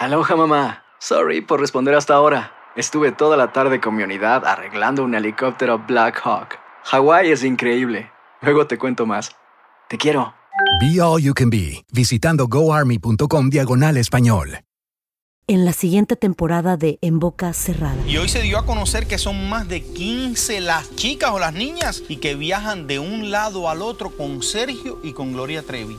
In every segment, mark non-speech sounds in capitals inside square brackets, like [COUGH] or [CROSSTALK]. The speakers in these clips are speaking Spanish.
Aloha mamá. Sorry por responder hasta ahora. Estuve toda la tarde con mi unidad arreglando un helicóptero Black Hawk. Hawái es increíble. Luego te cuento más. Te quiero. Be All You Can Be, visitando goarmy.com diagonal español. En la siguiente temporada de En Boca Cerrada. Y hoy se dio a conocer que son más de 15 las chicas o las niñas y que viajan de un lado al otro con Sergio y con Gloria Trevi.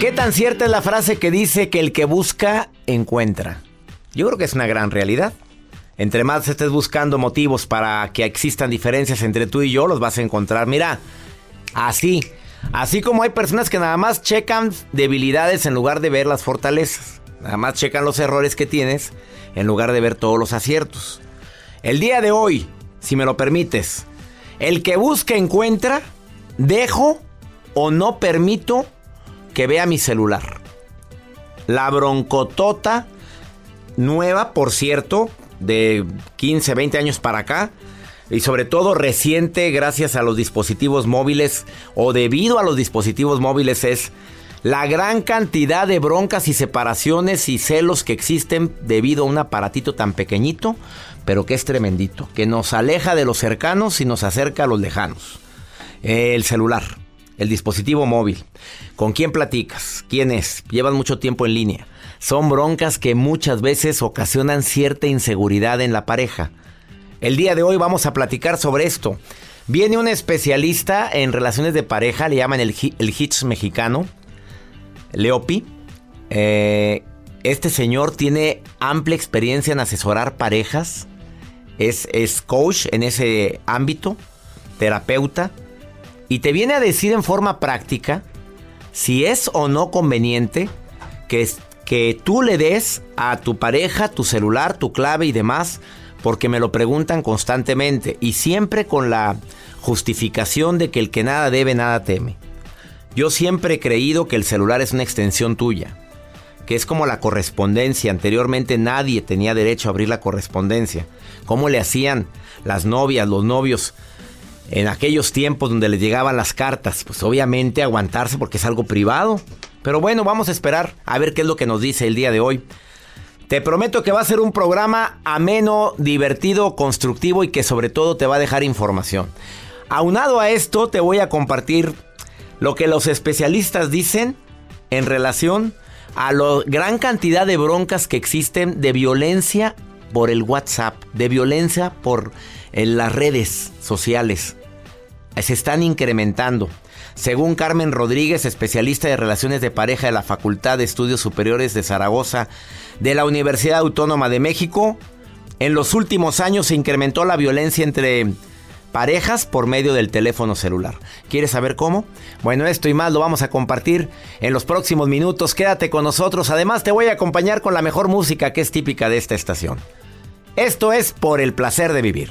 ¿Qué tan cierta es la frase que dice que el que busca, encuentra? Yo creo que es una gran realidad. Entre más estés buscando motivos para que existan diferencias entre tú y yo, los vas a encontrar. Mira, así. Así como hay personas que nada más checan debilidades en lugar de ver las fortalezas. Nada más checan los errores que tienes en lugar de ver todos los aciertos. El día de hoy, si me lo permites, el que busca encuentra, dejo o no permito que vea mi celular. La broncotota nueva, por cierto, de 15, 20 años para acá. Y sobre todo reciente gracias a los dispositivos móviles o debido a los dispositivos móviles es la gran cantidad de broncas y separaciones y celos que existen debido a un aparatito tan pequeñito, pero que es tremendito, que nos aleja de los cercanos y nos acerca a los lejanos. El celular el dispositivo móvil. ¿Con quién platicas? ¿Quién es? Llevan mucho tiempo en línea. Son broncas que muchas veces ocasionan cierta inseguridad en la pareja. El día de hoy vamos a platicar sobre esto. Viene un especialista en relaciones de pareja, le llaman el, el Hitch mexicano, Leopi. Eh, este señor tiene amplia experiencia en asesorar parejas, es, es coach en ese ámbito, terapeuta y te viene a decir en forma práctica si es o no conveniente que, que tú le des a tu pareja tu celular, tu clave y demás, porque me lo preguntan constantemente y siempre con la justificación de que el que nada debe, nada teme. Yo siempre he creído que el celular es una extensión tuya, que es como la correspondencia. Anteriormente nadie tenía derecho a abrir la correspondencia. ¿Cómo le hacían las novias, los novios? En aquellos tiempos donde les llegaban las cartas, pues obviamente aguantarse porque es algo privado. Pero bueno, vamos a esperar a ver qué es lo que nos dice el día de hoy. Te prometo que va a ser un programa ameno, divertido, constructivo y que sobre todo te va a dejar información. Aunado a esto, te voy a compartir lo que los especialistas dicen en relación a la gran cantidad de broncas que existen de violencia por el WhatsApp, de violencia por en las redes sociales se están incrementando. Según Carmen Rodríguez, especialista de relaciones de pareja de la Facultad de Estudios Superiores de Zaragoza de la Universidad Autónoma de México, en los últimos años se incrementó la violencia entre parejas por medio del teléfono celular. ¿Quieres saber cómo? Bueno, esto y más lo vamos a compartir en los próximos minutos. Quédate con nosotros. Además, te voy a acompañar con la mejor música que es típica de esta estación. Esto es por el placer de vivir.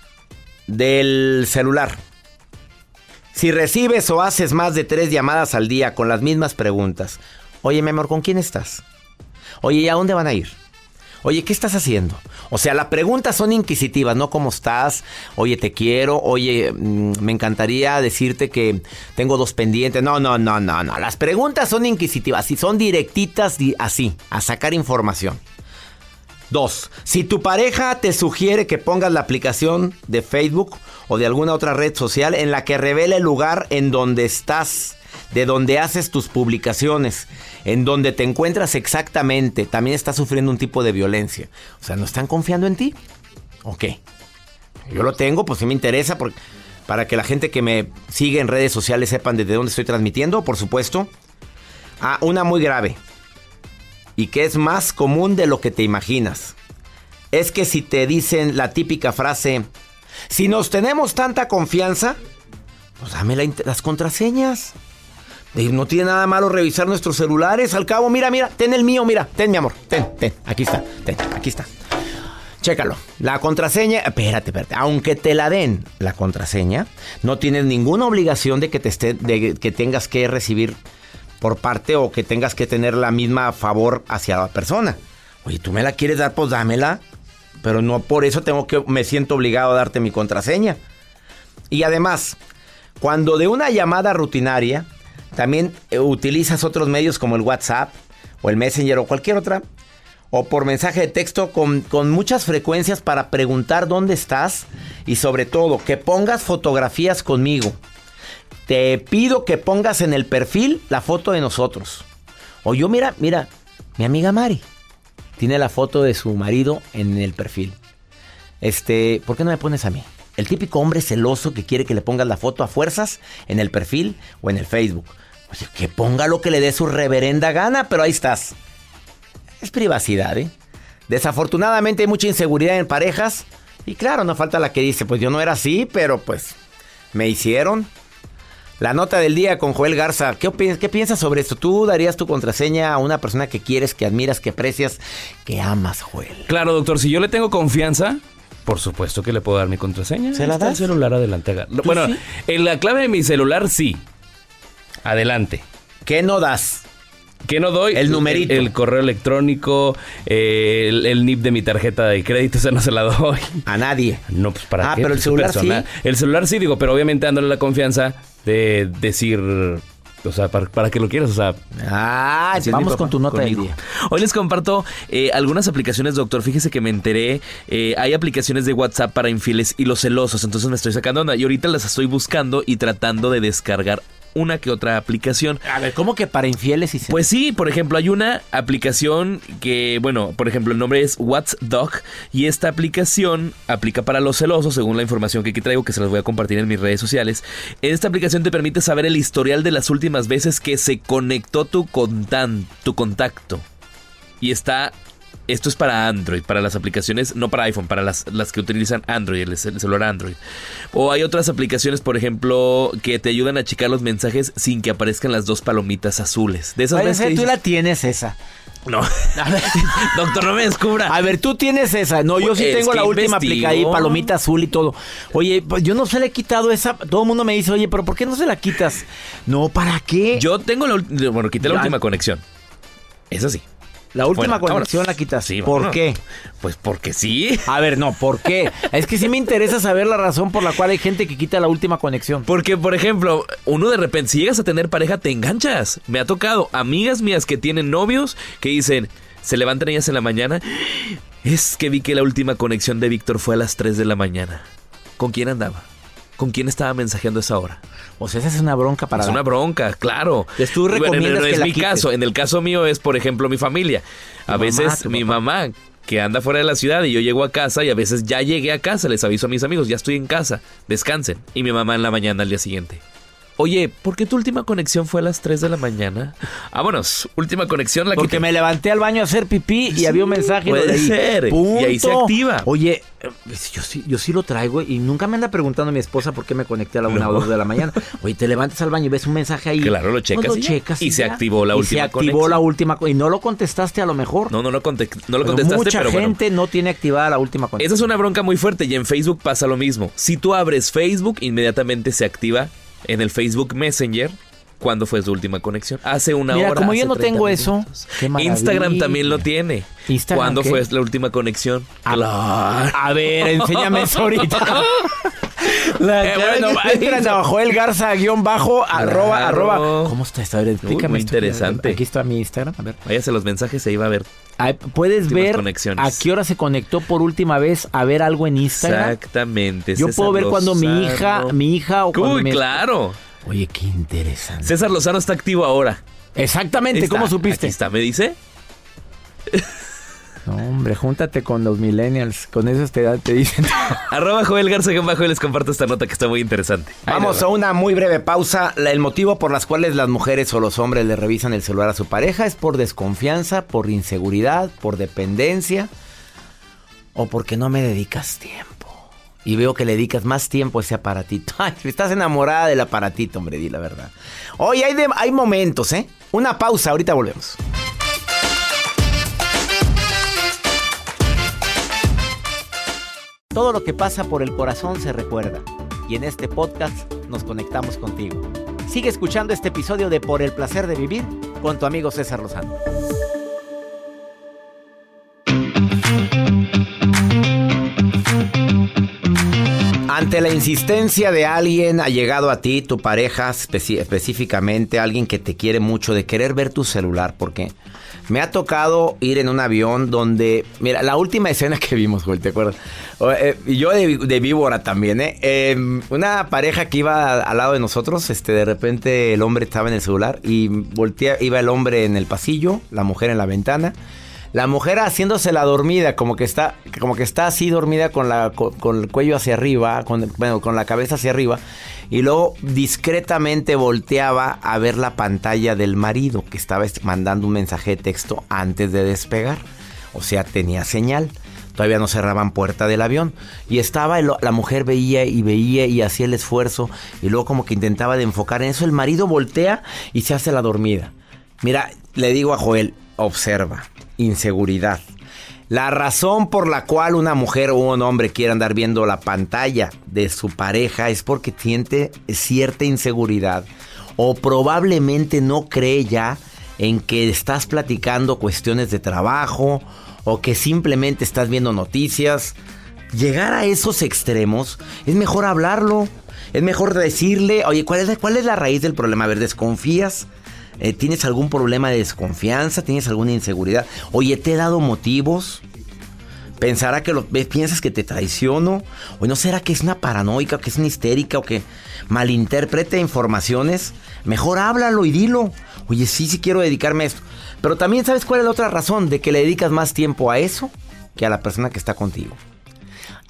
del celular? Si recibes o haces más de tres llamadas al día con las mismas preguntas. Oye, mi amor, ¿con quién estás? Oye, ¿y a dónde van a ir? Oye, ¿qué estás haciendo? O sea, las preguntas son inquisitivas, no cómo estás, oye, te quiero, oye, mm, me encantaría decirte que tengo dos pendientes. No, no, no, no, no. Las preguntas son inquisitivas y son directitas así, a sacar información. Dos, si tu pareja te sugiere que pongas la aplicación de Facebook o de alguna otra red social en la que revele el lugar en donde estás, de donde haces tus publicaciones, en donde te encuentras exactamente, también estás sufriendo un tipo de violencia. O sea, ¿no están confiando en ti? Ok. Yo lo tengo, pues sí me interesa para que la gente que me sigue en redes sociales sepan desde dónde estoy transmitiendo, por supuesto. Ah, una muy grave y que es más común de lo que te imaginas. Es que si te dicen la típica frase, si nos tenemos tanta confianza, pues dame las contraseñas. No tiene nada malo revisar nuestros celulares. Al cabo, mira, mira, ten el mío, mira, ten mi amor, ten, ten, aquí está, ten, aquí está. Chécalo. La contraseña, espérate, espérate. Aunque te la den la contraseña, no tienes ninguna obligación de que te esté, de que tengas que recibir por parte o que tengas que tener la misma favor hacia la persona. Oye, tú me la quieres dar, pues dámela. Pero no por eso tengo que, me siento obligado a darte mi contraseña. Y además, cuando de una llamada rutinaria, también eh, utilizas otros medios como el WhatsApp o el Messenger o cualquier otra, o por mensaje de texto con, con, muchas frecuencias para preguntar dónde estás y sobre todo que pongas fotografías conmigo. Te pido que pongas en el perfil la foto de nosotros. O yo, mira, mira, mi amiga Mari tiene la foto de su marido en el perfil. Este, ¿por qué no me pones a mí? El típico hombre celoso que quiere que le pongas la foto a fuerzas en el perfil o en el Facebook. Oye, que ponga lo que le dé su reverenda gana, pero ahí estás. Es privacidad, ¿eh? Desafortunadamente hay mucha inseguridad en parejas. Y claro, no falta la que dice, pues yo no era así, pero pues me hicieron. La nota del día con Joel Garza. ¿Qué, ¿Qué, piensas sobre esto? ¿Tú darías tu contraseña a una persona que quieres, que admiras, que aprecias, que amas, Joel? Claro, doctor. Si yo le tengo confianza, por supuesto que le puedo dar mi contraseña. ¿Se la das? el celular adelante. Bueno, en la clave de mi celular sí. Adelante. ¿Qué no das? ¿Qué no doy? El numerito. El, correo electrónico, eh, el, NIP de mi tarjeta de crédito, [LAUGHS] o sea, no se la doy. A nadie. No, pues para ah, qué. pero el Pues, celular sí. El celular sí, digo, pero obviamente dándole la confianza de decir, o sea, para, que lo quieras, o sea. Ah, vamos con tu nota del día. Hoy les comparto eh, algunas aplicaciones, doctor. Fíjese que me enteré, eh, hay aplicaciones de WhatsApp para infieles y los celosos, entonces me estoy sacando onda y ahorita las estoy buscando y tratando de descargar una que otra aplicación. A ver, ¿cómo que para infieles y celosos? Pues sí, por ejemplo, hay una aplicación que, bueno, por ejemplo, el nombre es WhatsDog y esta aplicación aplica para los celosos, según la información que aquí traigo, que se las voy a compartir en mis redes sociales. Esta aplicación te permite saber el historial de las últimas veces que se conectó tu, contan, tu contacto. Y está esto es para Android, para las aplicaciones, no para iPhone, para las, las que utilizan Android, el, celular Android. O hay otras aplicaciones, por ejemplo, que te ayudan a checar los mensajes sin que aparezcan las dos palomitas azules. De esas veces tú la tienes esa. No. [LAUGHS] Doctor, no me descubra. A ver, tú tienes esa. No, yo sí Es tengo la última investigo. aplica ahí, palomita azul y todo. Oye, pues yo no se le he quitado esa. Todo el mundo me dice, oye, pero ¿por qué no se la quitas? No, ¿para qué? Yo tengo la, ul- bueno, quité la Ya. última conexión. Es así. La última conexión la quitas. Sí, ¿Por qué? Pues porque sí. A ver, no, ¿por qué? Es que sí me interesa saber la razón por la cual hay gente que quita la última conexión. Porque, por ejemplo, uno de repente, si llegas a tener pareja, te enganchas. Me ha tocado amigas mías que tienen novios que dicen, se levantan ellas en la mañana. Es que vi que la última conexión de Víctor fue a las 3 de la mañana. ¿Con quién andaba? ¿Con quién estaba mensajeando a esa hora? O sea, esa es una bronca para es la- una bronca, claro. Entonces, tú bueno, no es mi quites. caso. En el caso mío es, por ejemplo, mi familia. A mamá, veces mi mamá que anda fuera de la ciudad y yo llego a casa y a veces ya llegué a casa, les aviso a mis amigos, ya estoy en casa, descansen. Y mi mamá en la mañana al día siguiente. Oye, ¿por qué tu última conexión fue a las 3 de la mañana? Vámonos, última conexión la Porque quité. me levanté al baño a hacer pipí y había un mensaje. puede ser. Punto. Y ahí se activa. Oye, eh, yo sí, yo sí lo traigo y nunca me anda preguntando mi esposa por qué me conecté a la una No. o dos de la mañana. Oye, te levantas al baño y ves un mensaje ahí. Claro, lo checas y ya. checas Y se activó la Y última se activó conexión. la última y no lo contestaste a lo mejor. No, no, no, conte- no lo Pero contestaste, mucha pero bueno. gente no tiene activada la última conexión. Esa es una bronca muy fuerte y en Facebook pasa lo mismo. Si tú abres Facebook, inmediatamente se activa en el Facebook Messenger cuando fue su última conexión. Hace una Mira, hora. como yo no 30 tengo eso, qué. Instagram también lo tiene. ¿Instagram ¿Cuándo qué? fue la última conexión? A- Claro. A ver, enséñame eso ahorita. [LAUGHS] [LAUGHS] La Eh, bueno, no, ahí entran a Joel Garza guion bajo arroba arroba. ¿Cómo está esta? A ver, explícame muy esto. interesante. Aquí está mi Instagram. A ver. Váyase los mensajes, se iba a ver. Ahí puedes ver conexiones. a qué hora se conectó por última vez a ver algo en Instagram. Exactamente. Yo César puedo ver cuando mi hija, Lozano. mi hija o cuando Uy, mi- claro. Oye, qué interesante. César Lozano está activo ahora. Exactamente, Ahí está, ¿cómo supiste? Aquí está, me dice. No, hombre, júntate con los millennials, con esos te, te dicen. [LAUGHS] Arroba Joel Garza, que bajo y les comparto esta nota que está muy interesante. Vamos a una muy breve pausa. La- El motivo por las cuales las mujeres o los hombres le revisan el celular a su pareja es por desconfianza, por inseguridad, por dependencia o porque no me dedicas tiempo. Y veo que le dedicas más tiempo a ese aparatito. [LAUGHS] Ay, estás enamorada del aparatito, hombre, di la verdad. Hoy hay, de- hay momentos, ¿eh? Una pausa, ahorita volvemos. Todo lo que pasa por el corazón se recuerda. Y en este podcast nos conectamos contigo. Sigue escuchando este episodio de Por el placer de vivir con tu amigo César Lozano. Ante la insistencia de alguien ha llegado a ti, tu pareja específicamente, alguien que te quiere mucho, de querer ver tu celular, porque me ha tocado ir en un avión donde, mira, la última escena que vimos, Joel, ¿te acuerdas? O, eh, y yo de, de víbora también, ¿eh? Eh, Una pareja que iba al lado de nosotros, este, de repente el hombre estaba en el celular y voltea, iba el hombre en el pasillo, la mujer en la ventana. La mujer haciéndose la dormida, como que está, como que está así dormida con, la, con, el cuello hacia arriba, con, bueno, con la cabeza hacia arriba, y luego discretamente volteaba a ver la pantalla del marido, que estaba est- mandando un mensaje de texto antes de despegar. O sea, tenía señal. Todavía no cerraban puerta del avión. Y estaba, el- la mujer veía y veía y hacía el esfuerzo, y luego como que intentaba de enfocar en eso. El marido voltea y se hace la dormida. Mira, le digo a Joel, observa, inseguridad. La razón por la cual una mujer o un hombre quiere andar viendo la pantalla de su pareja es porque siente cierta inseguridad o probablemente no cree ya en que estás platicando cuestiones de trabajo o que simplemente estás viendo noticias. Llegar a esos extremos es mejor hablarlo, es mejor decirle, oye, ¿cuál es cuál es la raíz del problema? A ver, ¿desconfías? Eh, ¿Tienes algún problema de desconfianza? ¿Tienes alguna inseguridad? Oye, ¿te he dado motivos? ¿Pensará que lo, piensas que te traiciono? ¿O no será que es una paranoica, que es una histérica o que malinterprete informaciones? Mejor háblalo y dilo. Oye, sí, sí quiero dedicarme a esto. Pero también sabes cuál es la otra razón de que le dedicas más tiempo a eso que a la persona que está contigo.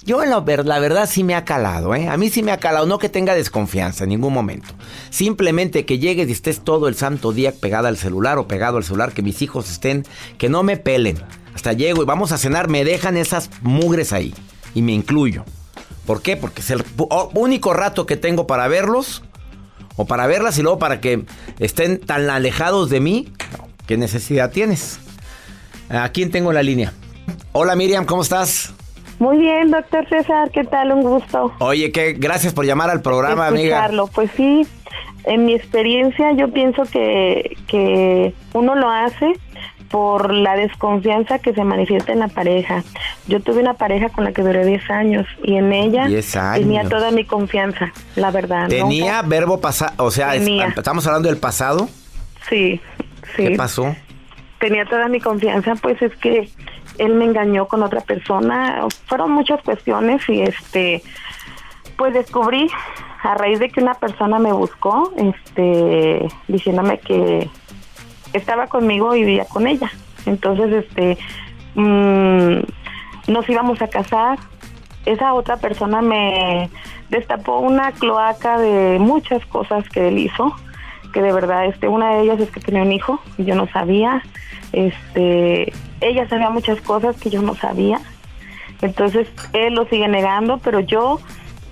Yo la, la verdad sí me ha calado, ¿eh? A mí sí me ha calado, no que tenga desconfianza en ningún momento. Simplemente que llegues y estés todo el santo día pegada al celular o pegado al celular, que mis hijos estén, que no me pelen. Hasta llego y vamos a cenar, me dejan esas mugres ahí. Y me incluyo. ¿Por qué? Porque es el único rato que tengo para verlos o para verlas y luego para que estén tan alejados de mí. ¿Qué necesidad tienes? ¿A quién tengo en la línea? Hola Miriam, ¿cómo estás? Muy bien, doctor César, ¿qué tal? Un gusto. Oye, que gracias por llamar al programa, amiga. escucharlo. Pues sí, en mi experiencia yo pienso que, que uno lo hace por la desconfianza que se manifiesta en la pareja. Yo tuve una pareja con la que duré 10 años y en ella 10 años. tenía toda mi confianza, la verdad. Tenía nunca- verbo pasado, o sea, es- estamos hablando del pasado. Sí, sí. ¿Qué pasó? tenía toda mi confianza, pues es que él me engañó con otra persona. Fueron muchas cuestiones y este, pues descubrí a raíz de que una persona me buscó, este, diciéndome que estaba conmigo y vivía con ella. Entonces, este, mm, nos íbamos a casar. Esa otra persona me destapó una cloaca de muchas cosas que él hizo que de verdad este una de ellas es que tenía un hijo y yo no sabía este ella sabía muchas cosas que yo no sabía entonces él lo sigue negando pero yo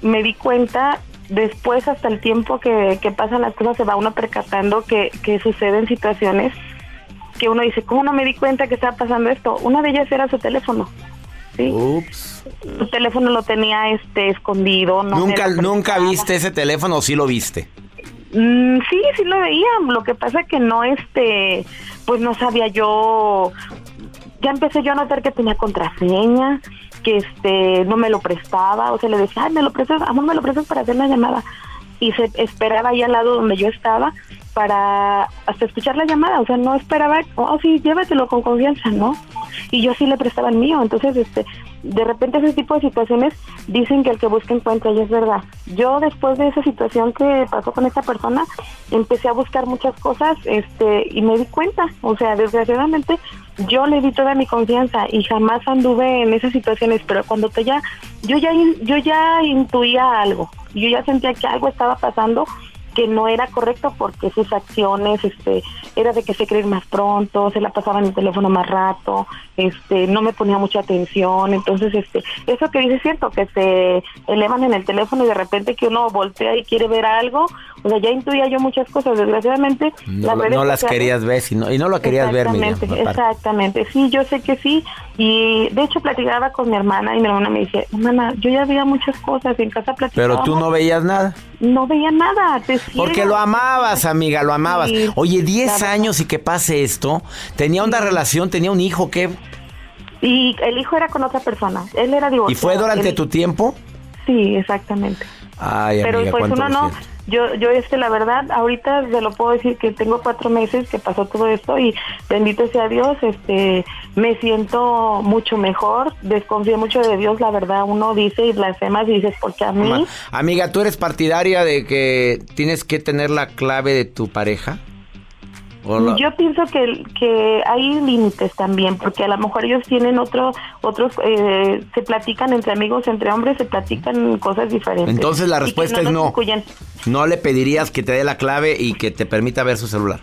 me di cuenta después hasta el tiempo que, que pasan las cosas se va uno percatando que, que suceden situaciones que uno dice cómo no me di cuenta que estaba pasando esto una de ellas era su teléfono sí Ups. su teléfono lo tenía este escondido no ¿Nunca, ¿Nunca viste ese teléfono o sí lo viste? Mm, sí, sí lo veía. Lo que pasa que no, este, pues no sabía yo. Ya empecé yo a notar que tenía contraseña, que este, no me lo prestaba. O sea, le decía, ay, me lo prestas, amor, me lo prestas para hacer la llamada. Y se esperaba ahí al lado donde yo estaba para hasta escuchar la llamada. O sea, no esperaba, oh, sí, llévatelo con confianza, ¿no? Y yo sí le prestaba el mío. Entonces, este, de repente ese tipo de situaciones dicen que el que busca encuentra y es verdad. Yo después de esa situación que pasó con esta persona, empecé a buscar muchas cosas este y me di cuenta, o sea, desgraciadamente yo le di toda mi confianza y jamás anduve en esas situaciones, pero cuando te ya yo ya yo ya intuía algo, yo ya sentía que algo estaba pasando que no era correcto porque sus acciones este era de que se ir más pronto, se la pasaba en el teléfono más rato, este no me ponía mucha atención, entonces este eso que dice es cierto que se elevan en el teléfono y de repente que uno voltea y quiere ver algo, o sea, ya intuía yo muchas cosas, desgraciadamente No, las no las querías ver si no- y no lo querías ver, Miriam. Exactamente. Sí, yo sé que sí. Y de hecho platicaba con mi hermana y mi hermana me dice, hermana, yo ya veía muchas cosas y en casa platicaba. Pero tú no veías nada. No veía nada. Te Porque lo amabas, amiga, lo amabas. Sí, Oye, 10 la verdad. años y que pase esto. Tenía una relación, tenía un hijo, ¿qué? Y el hijo era con otra persona. Él era divorciado. ¿Y fue durante tu tiempo? Sí, exactamente. Ay, Pero amiga, pues uno no. Yo, yo este, la verdad, ahorita se lo puedo decir que tengo cuatro meses que pasó todo esto y bendito sea Dios, este, me siento mucho mejor, desconfío mucho de Dios, la verdad, uno dice y blasfemas y dices, porque a mí, Amiga, ¿tú eres partidaria de que tienes que tener la clave de tu pareja? ¿O la- yo pienso que, que hay límites también, porque a lo mejor ellos tienen otro, otros, eh, se platican entre amigos, entre hombres, se platican cosas diferentes. Entonces la respuesta es no. incluyen. ¿No le pedirías que te dé la clave y que te permita ver su celular?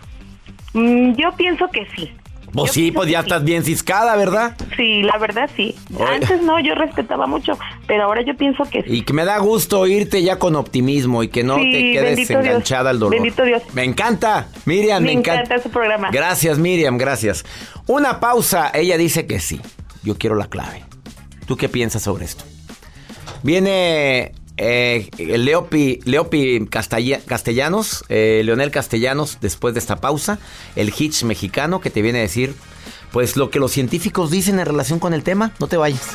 Mm, yo pienso que sí. Pues Yo sí, pues ya sí. estás bien ciscada, ¿verdad? Sí, la verdad sí. Oye. Antes no, yo respetaba mucho, pero ahora yo pienso que sí. Y que me da gusto oírte ya con optimismo y que no Sí, te quedes Dios. enganchada al dolor. Bendito Dios. Me encanta, Miriam, me, Me encanta su programa. Gracias, Miriam, gracias. Una pausa, ella dice que sí. Yo quiero la clave. ¿Tú qué piensas sobre esto? Viene eh, Leopi, Leopi Castellanos, eh, Leonel Castellanos, después de esta pausa, el Hitch mexicano que te viene a decir, pues lo que los científicos dicen en relación con el tema. No te vayas.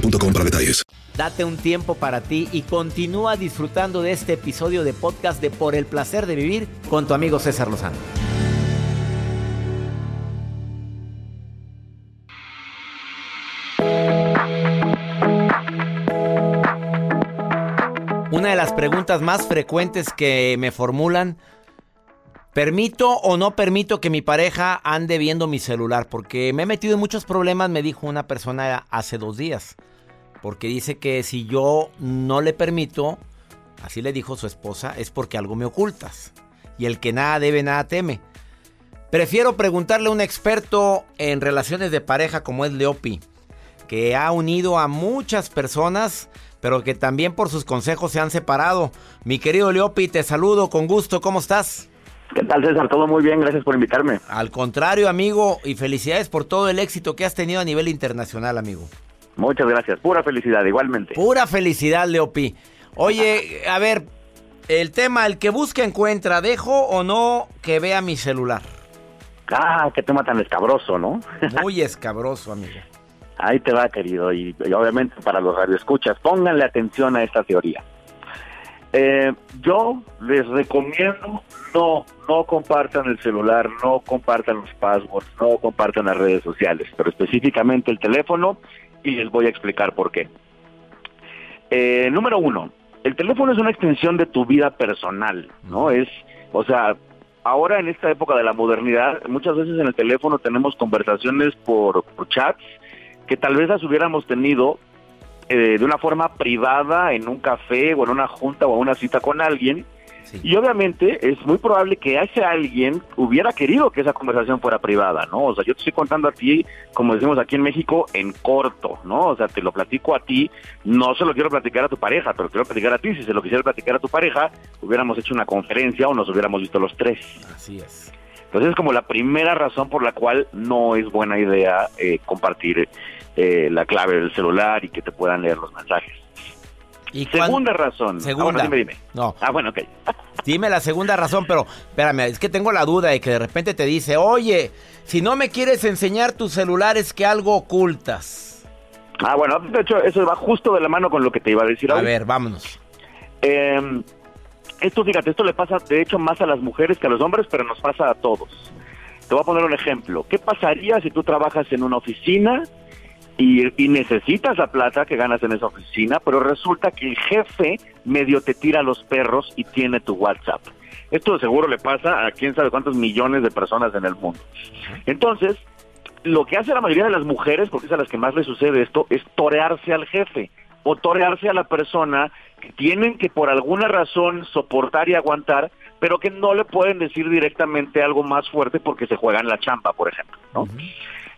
para detalles. Date un tiempo para ti y continúa disfrutando de este episodio de podcast de Por el placer de vivir con tu amigo César Lozano. Una de las preguntas más frecuentes que me formulan ¿permito o no permito que mi pareja ande viendo mi celular? Porque me he metido en muchos problemas, me dijo una persona hace dos días. Porque dice que si yo no le permito, así le dijo su esposa, es porque algo me ocultas. Y el que nada debe, nada teme. Prefiero preguntarle a un experto en relaciones de pareja como es Leopi, que ha unido a muchas personas, pero que también por sus consejos se han separado. Mi querido Leopi, te saludo con gusto, ¿cómo estás? ¿Qué tal César? Todo muy bien, gracias por invitarme. Al contrario, amigo, y felicidades por todo el éxito que has tenido a nivel internacional, amigo. Muchas gracias, pura felicidad, igualmente. Pura felicidad, Leopi. Oye, a ver, el tema, el que busca encuentra, ¿dejo o no que vea mi celular? Ah, qué tema tan escabroso, ¿no? [LAUGHS] Muy escabroso, amigo. Ahí te va, querido, y, y obviamente para los radioescuchas, pónganle atención a esta teoría. Eh, yo les recomiendo no, no compartan el celular, no compartan los passwords, no compartan las redes sociales, pero específicamente el teléfono y les voy a explicar por qué. Eh, número uno, el teléfono es una extensión de tu vida personal, ¿no? Es, o sea, ahora en esta época de la modernidad, muchas veces en el teléfono tenemos conversaciones por, por chats que tal vez las hubiéramos tenido eh, de una forma privada en un café o en una junta o en una cita con alguien. Y obviamente es muy probable que ese alguien hubiera querido que esa conversación fuera privada, ¿no? O sea, yo te estoy contando a ti, como decimos aquí en México, en corto, ¿no? O sea, te lo platico a ti, no se lo quiero platicar a tu pareja, pero quiero platicar a ti. Si se lo quisiera platicar a tu pareja, hubiéramos hecho una conferencia o nos hubiéramos visto los tres. Así es. Entonces es como la primera razón por la cual no es buena idea eh, compartir eh, la clave del celular y que te puedan leer los mensajes. ¿Y segunda razón. Segunda. Ah, bueno, dime, dime. No. Ah, bueno, ok. [LAUGHS] Dime la segunda razón, pero espérame, es que tengo la duda de que de repente te dice, oye, si no me quieres enseñar tu celular es que algo ocultas. Ah, bueno, de hecho, eso va justo de la mano con lo que te iba a decir. A hoy. ver, vámonos. Eh, esto, fíjate, esto le pasa de hecho más a las mujeres que a los hombres, pero nos pasa a todos. Te voy a poner un ejemplo. ¿Qué pasaría si tú trabajas en una oficina y, y necesitas la plata que ganas en esa oficina, pero resulta que el jefe medio te tira los perros y tiene tu WhatsApp? Esto de seguro le pasa a quién sabe cuántos millones de personas en el mundo. Entonces, lo que hace la mayoría de las mujeres, porque es a las que más les sucede esto, es torearse al jefe o torearse a la persona que tienen que por alguna razón soportar y aguantar, pero que no le pueden decir directamente algo más fuerte porque se juegan la chamba, por ejemplo, ¿no?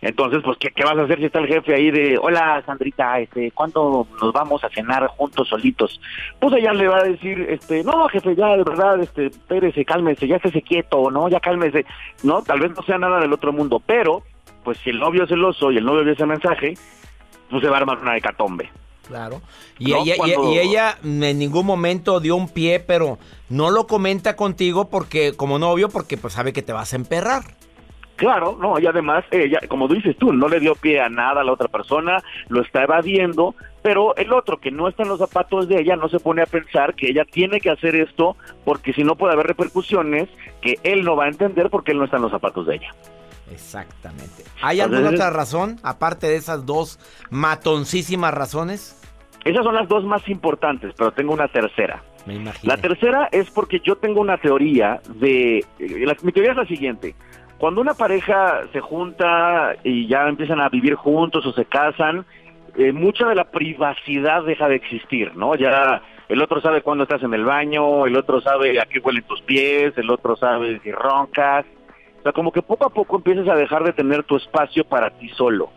Entonces, pues, ¿qué, ¿qué, vas a hacer si está el jefe ahí de, hola, Sandrita, este, ¿cuándo nos vamos a cenar juntos, solitos? Pues ella le va a decir, este, no, jefe, ya, de verdad, este, espérese, cálmese, ya estése quieto, ¿no? Ya cálmese, ¿no? Tal vez no sea nada del otro mundo, pero, pues, si el novio es celoso y el novio ve ese mensaje, pues se va a armar una hecatombe. Claro. Y, ¿No? ella, Cuando- y ella en ningún momento dio un pie, pero no lo comenta contigo porque como novio, porque pues sabe que te vas a emperrar. Claro, no, y además ella, como dices tú, no le dio pie a nada a la otra persona, lo está evadiendo, pero el otro que no está en los zapatos de ella no se pone a pensar que ella tiene que hacer esto porque si no puede haber repercusiones que él no va a entender porque él no está en los zapatos de ella. Exactamente. ¿Hay alguna Entonces- otra razón, aparte de esas dos matoncísimas razones? Esas son las dos más importantes, pero tengo una tercera. Me imagino. La tercera es porque yo tengo una teoría de... eh, la- mi teoría es la siguiente. Cuando una pareja se junta y ya empiezan a vivir juntos o se casan, eh, mucha de la privacidad deja de existir, ¿no? Ya el otro sabe cuándo estás en el baño, el otro sabe a qué huelen tus pies, el otro sabe si roncas. O sea, como que poco a poco empiezas a dejar de tener tu espacio para ti solo.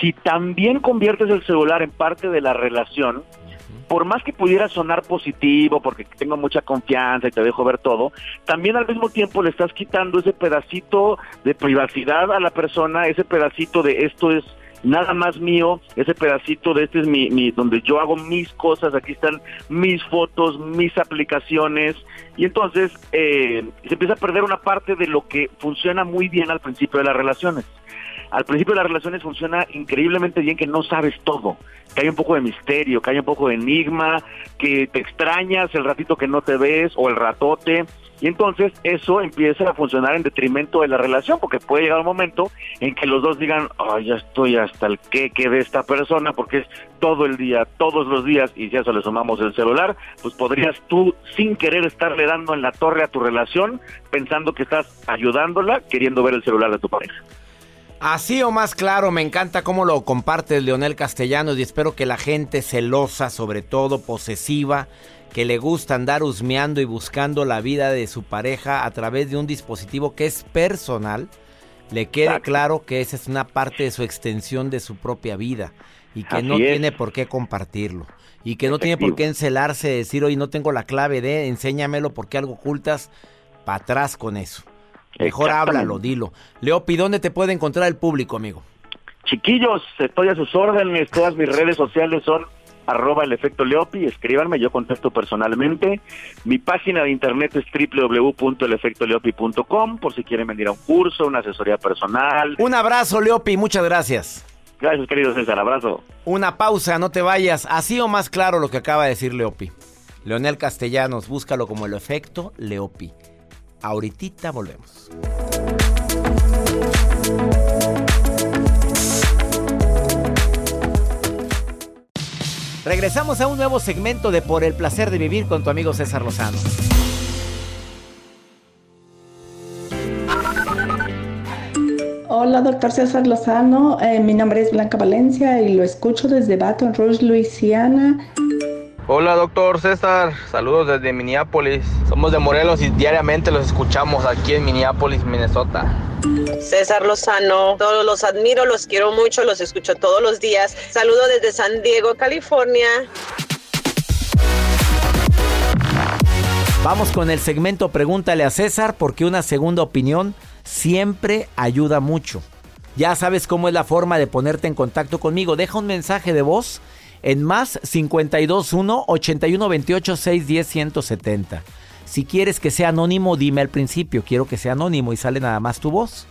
Si también conviertes el celular en parte de la relación, por más que pudiera sonar positivo, porque tengo mucha confianza y te dejo ver todo, también al mismo tiempo le estás quitando ese pedacito de privacidad a la persona, ese pedacito de esto es nada más mío, ese pedacito de este es mi, mi donde yo hago mis cosas, aquí están mis fotos, mis aplicaciones, y entonces eh, se empieza a perder una parte de lo que funciona muy bien al principio de las relaciones al principio las relaciones funciona increíblemente bien que no sabes todo, que hay un poco de misterio, que hay un poco de enigma, que te extrañas el ratito que no te ves o el ratote, Y entonces eso empieza a funcionar en detrimento de la relación, porque puede llegar un momento en que los dos digan, ay, ya estoy hasta el que de esta persona, porque es todo el día, todos los días, y si a eso le sumamos el celular, pues podrías tú, sin querer, estarle dando en la torre a tu relación, pensando que estás ayudándola, queriendo ver el celular de tu pareja. Así o más claro, me encanta cómo lo comparte Leonel Castellanos y espero que la gente celosa, sobre todo posesiva, que le gusta andar husmeando y buscando la vida de su pareja a través de un dispositivo que es personal, le quede claro que esa es una parte de su extensión de su propia vida y que no tiene por qué compartirlo. Y que no tiene por qué encelarse, decir, oye, no tengo la clave de, enséñamelo porque algo ocultas, para atrás con eso. Mejor háblalo, dilo. Leopi, ¿dónde te puede encontrar el público, amigo? Chiquillos, estoy a sus órdenes, todas mis redes sociales son arroba el efecto Leopi, escríbanme, yo contesto personalmente. Mi página de internet es www.elefectoleopi.com por si quieren venir a un curso, una asesoría personal. Un abrazo, Leopi, muchas gracias. Gracias, querido César, abrazo. Una pausa, no te vayas. Así o más claro lo que acaba de decir Leopi. Leonel Castellanos, búscalo como el efecto Leopi. Ahorita volvemos. Regresamos a un nuevo segmento de Por el placer de vivir con tu amigo César Lozano. Hola, doctor César Lozano. Eh, mi nombre es Blanca Valencia y lo escucho desde Baton Rouge, Luisiana. Hola, doctor César. Saludos desde Minneapolis. Somos de Morelos y diariamente los escuchamos aquí en Minneapolis, Minnesota. César Lozano, todos los admiro, los quiero mucho, los escucho todos los días. Saludo desde San Diego, California. Vamos con el segmento Pregúntale a César porque una segunda opinión siempre ayuda mucho. Ya sabes cómo es la forma de ponerte en contacto conmigo. Deja un mensaje de voz en más 521 8128 610 170. Si quieres que sea anónimo, dime al principio, quiero que sea anónimo y sale nada más tu voz.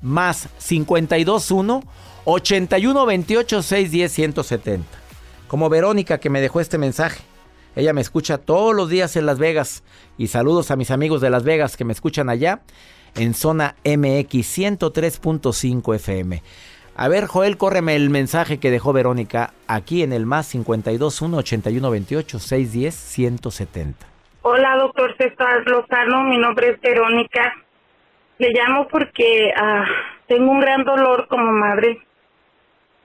Más 521 8128 610 170. Como Verónica que me dejó este mensaje. Ella me escucha todos los días en Las Vegas. Y saludos a mis amigos de Las Vegas que me escuchan allá en zona MX 103.5 FM. A ver, Joel, córreme el mensaje que dejó Verónica aquí en el más 521 8128 610 170. Hola, doctor César Lozano, mi nombre es Verónica. Le llamo porque ah, tengo un gran dolor como madre.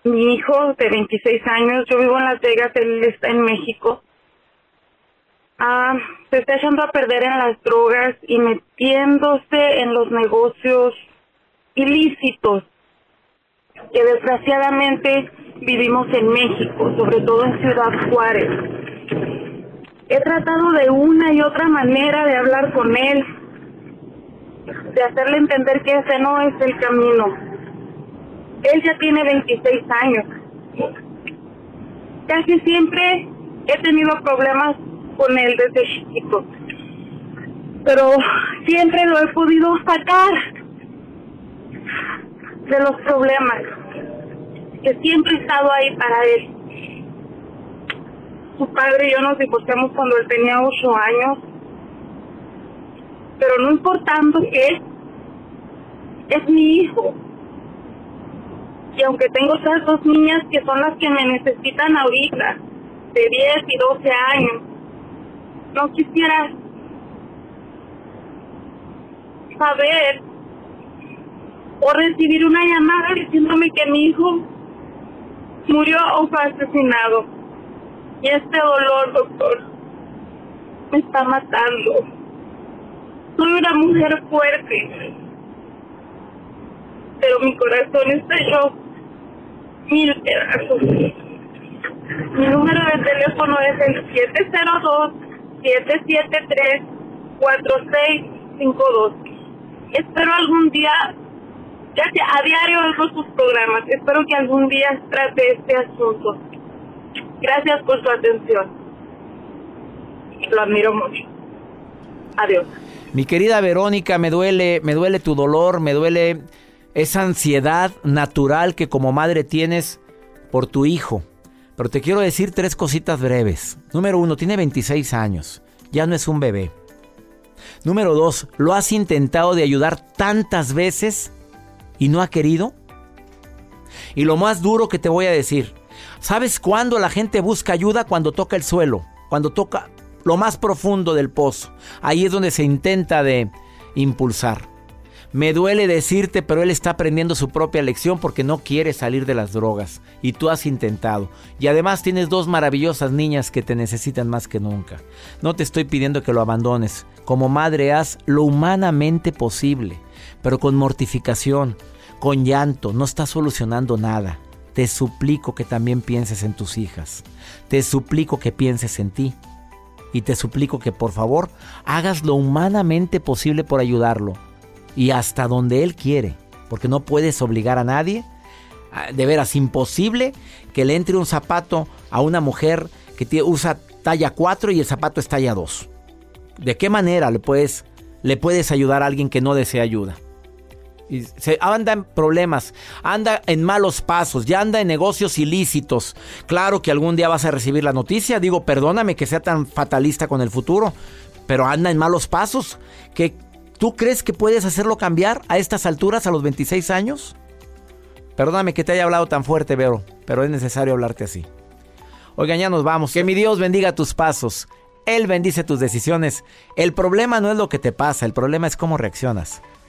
Mi hijo de 26 años, yo vivo en Las Vegas, él está en México. Ah, se está echando a perder en las drogas y metiéndose en los negocios ilícitos que desgraciadamente vivimos en México, sobre todo en Ciudad Juárez. He tratado de una y otra manera de hablar con él, de hacerle entender que ese no es el camino. Él ya tiene 26 años. Casi siempre he tenido problemas con él desde chiquito, pero siempre lo he podido sacar de los problemas, que siempre he estado ahí para él. Su padre y yo nos divorciamos cuando él tenía ocho años, pero no importando que es mi hijo. Y aunque tengo esas dos niñas que son las que me necesitan ahorita, de 10 y 12 años, no quisiera saber o recibir una llamada diciéndome que mi hijo murió o fue asesinado. Y este dolor, doctor, me está matando. Soy una mujer fuerte, pero mi corazón está hecho mil pedazos. Mi número de teléfono es el 702-773-4652. Espero algún día que a diario oigo sus programas. Espero que algún día trate este asunto. Gracias por su atención. Lo admiro mucho. Adiós. Mi querida Verónica, me duele, me duele tu dolor, me duele esa ansiedad natural que como madre tienes por tu hijo. Pero te quiero decir tres cositas breves. Número uno, tiene 26 años. Ya no es un bebé. Número dos, ¿lo has intentado de ayudar tantas veces y no ha querido? Y lo más duro que te voy a decir, ¿sabes cuándo la gente busca ayuda? Cuando toca el suelo, cuando toca lo más profundo del pozo. Ahí es donde se intenta de impulsar. Me duele decirte, pero él está aprendiendo su propia lección porque no quiere salir de las drogas. Y tú has intentado. Y además tienes dos maravillosas niñas que te necesitan más que nunca. No te estoy pidiendo que lo abandones. Como madre haz lo humanamente posible, pero con mortificación, con llanto. No estás solucionando nada. Te suplico que también pienses en tus hijas. Te suplico que pienses en ti. Y te suplico que por favor hagas lo humanamente posible por ayudarlo y hasta donde Él quiere, porque no puedes obligar a nadie. Ah, de veras, imposible que le entre un zapato a una mujer que usa talla 4 y el zapato es talla 2. ¿De qué manera le puedes, le puedes ayudar a alguien que no desea ayuda? Se anda en problemas, anda en malos pasos, ya anda en negocios ilícitos. Claro que algún día vas a recibir la noticia, digo, perdóname que sea tan fatalista con el futuro, pero anda en malos pasos. que ¿Tú crees que puedes hacerlo cambiar a estas alturas, a los 26 años? Perdóname que te haya hablado tan fuerte, Vero, pero es necesario hablarte así. Oigan, ya nos vamos. Que mi Dios bendiga tus pasos. Él bendice tus decisiones. El problema no es lo que te pasa, el problema es cómo reaccionas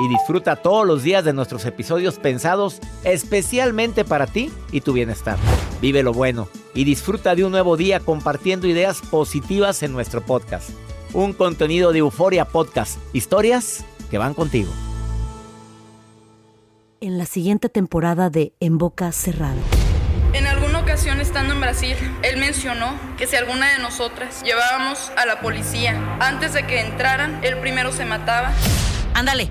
y disfruta todos los días de nuestros episodios pensados especialmente para ti y tu bienestar. Vive lo bueno y disfruta de un nuevo día compartiendo ideas positivas en nuestro podcast. Un contenido de Euforia Podcast, historias que van contigo en la siguiente temporada de En Boca Cerrada. En alguna ocasión estando en Brasil, él mencionó que si alguna de nosotras llevábamos a la policía antes de que entraran, él primero se mataba. Ándale,